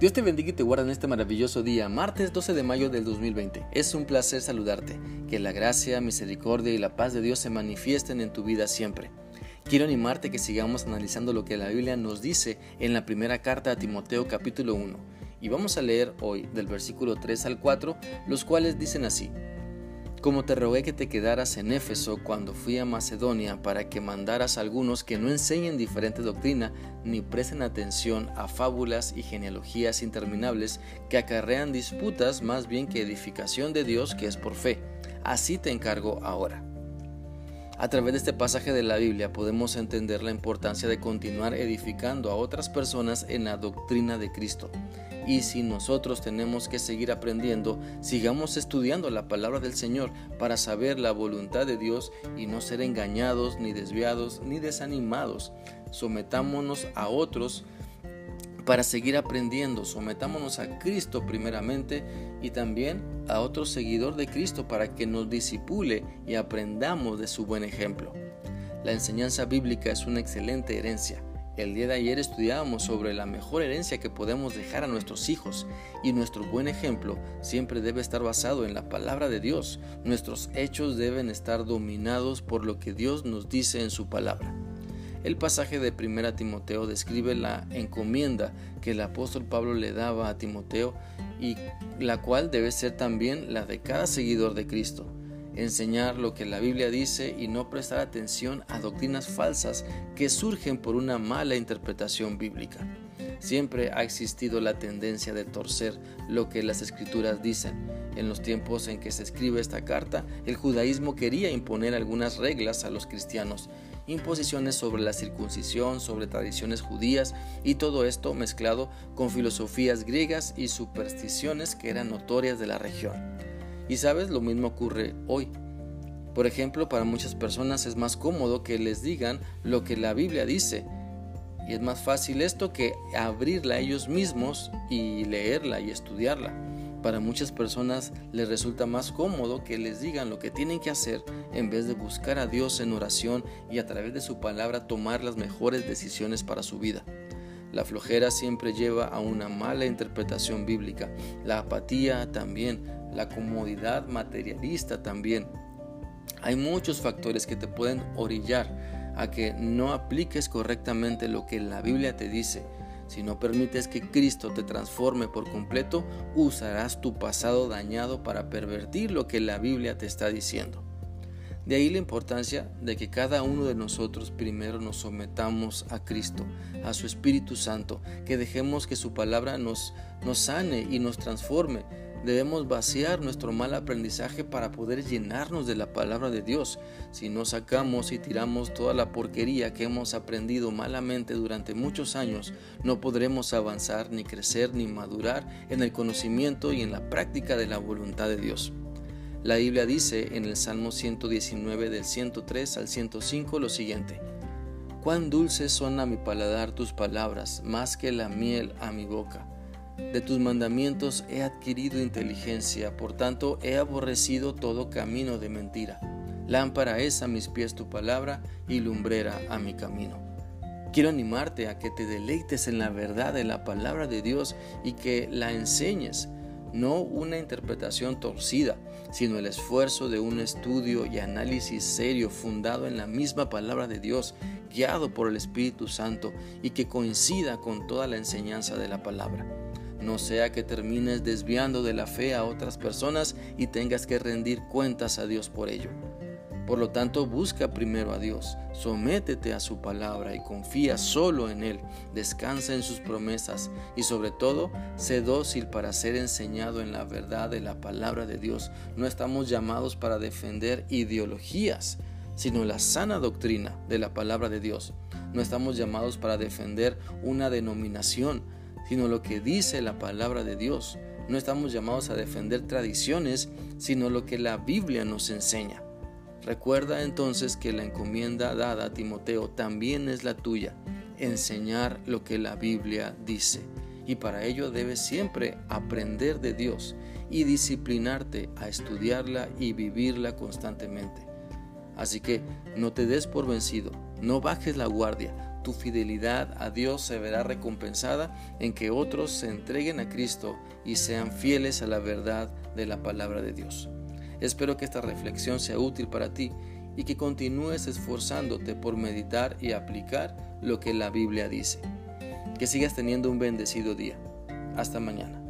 Dios te bendiga y te guarda en este maravilloso día, martes 12 de mayo del 2020. Es un placer saludarte. Que la gracia, misericordia y la paz de Dios se manifiesten en tu vida siempre. Quiero animarte que sigamos analizando lo que la Biblia nos dice en la primera carta a Timoteo capítulo 1. Y vamos a leer hoy del versículo 3 al 4, los cuales dicen así como te rogué que te quedaras en Éfeso cuando fui a Macedonia para que mandaras a algunos que no enseñen diferente doctrina ni presten atención a fábulas y genealogías interminables que acarrean disputas más bien que edificación de Dios que es por fe. Así te encargo ahora. A través de este pasaje de la Biblia podemos entender la importancia de continuar edificando a otras personas en la doctrina de Cristo. Y si nosotros tenemos que seguir aprendiendo, sigamos estudiando la palabra del Señor para saber la voluntad de Dios y no ser engañados, ni desviados, ni desanimados. Sometámonos a otros para seguir aprendiendo. Sometámonos a Cristo primeramente y también a otro seguidor de Cristo para que nos disipule y aprendamos de su buen ejemplo. La enseñanza bíblica es una excelente herencia el día de ayer estudiábamos sobre la mejor herencia que podemos dejar a nuestros hijos y nuestro buen ejemplo siempre debe estar basado en la palabra de Dios. Nuestros hechos deben estar dominados por lo que Dios nos dice en su palabra. El pasaje de 1 Timoteo describe la encomienda que el apóstol Pablo le daba a Timoteo y la cual debe ser también la de cada seguidor de Cristo enseñar lo que la Biblia dice y no prestar atención a doctrinas falsas que surgen por una mala interpretación bíblica. Siempre ha existido la tendencia de torcer lo que las escrituras dicen. En los tiempos en que se escribe esta carta, el judaísmo quería imponer algunas reglas a los cristianos, imposiciones sobre la circuncisión, sobre tradiciones judías y todo esto mezclado con filosofías griegas y supersticiones que eran notorias de la región. Y sabes, lo mismo ocurre hoy. Por ejemplo, para muchas personas es más cómodo que les digan lo que la Biblia dice. Y es más fácil esto que abrirla ellos mismos y leerla y estudiarla. Para muchas personas les resulta más cómodo que les digan lo que tienen que hacer en vez de buscar a Dios en oración y a través de su palabra tomar las mejores decisiones para su vida. La flojera siempre lleva a una mala interpretación bíblica, la apatía también, la comodidad materialista también. Hay muchos factores que te pueden orillar a que no apliques correctamente lo que la Biblia te dice. Si no permites que Cristo te transforme por completo, usarás tu pasado dañado para pervertir lo que la Biblia te está diciendo. De ahí la importancia de que cada uno de nosotros primero nos sometamos a Cristo, a su Espíritu Santo, que dejemos que su palabra nos, nos sane y nos transforme. Debemos vaciar nuestro mal aprendizaje para poder llenarnos de la palabra de Dios. Si no sacamos y tiramos toda la porquería que hemos aprendido malamente durante muchos años, no podremos avanzar, ni crecer, ni madurar en el conocimiento y en la práctica de la voluntad de Dios. La Biblia dice en el Salmo 119 del 103 al 105 lo siguiente. Cuán dulces son a mi paladar tus palabras, más que la miel a mi boca. De tus mandamientos he adquirido inteligencia, por tanto he aborrecido todo camino de mentira. Lámpara es a mis pies tu palabra y lumbrera a mi camino. Quiero animarte a que te deleites en la verdad de la palabra de Dios y que la enseñes no una interpretación torcida, sino el esfuerzo de un estudio y análisis serio fundado en la misma palabra de Dios, guiado por el Espíritu Santo y que coincida con toda la enseñanza de la palabra. No sea que termines desviando de la fe a otras personas y tengas que rendir cuentas a Dios por ello. Por lo tanto, busca primero a Dios, sométete a su palabra y confía solo en Él, descansa en sus promesas y sobre todo, sé dócil para ser enseñado en la verdad de la palabra de Dios. No estamos llamados para defender ideologías, sino la sana doctrina de la palabra de Dios. No estamos llamados para defender una denominación, sino lo que dice la palabra de Dios. No estamos llamados a defender tradiciones, sino lo que la Biblia nos enseña. Recuerda entonces que la encomienda dada a Timoteo también es la tuya, enseñar lo que la Biblia dice. Y para ello debes siempre aprender de Dios y disciplinarte a estudiarla y vivirla constantemente. Así que no te des por vencido, no bajes la guardia, tu fidelidad a Dios se verá recompensada en que otros se entreguen a Cristo y sean fieles a la verdad de la palabra de Dios. Espero que esta reflexión sea útil para ti y que continúes esforzándote por meditar y aplicar lo que la Biblia dice. Que sigas teniendo un bendecido día. Hasta mañana.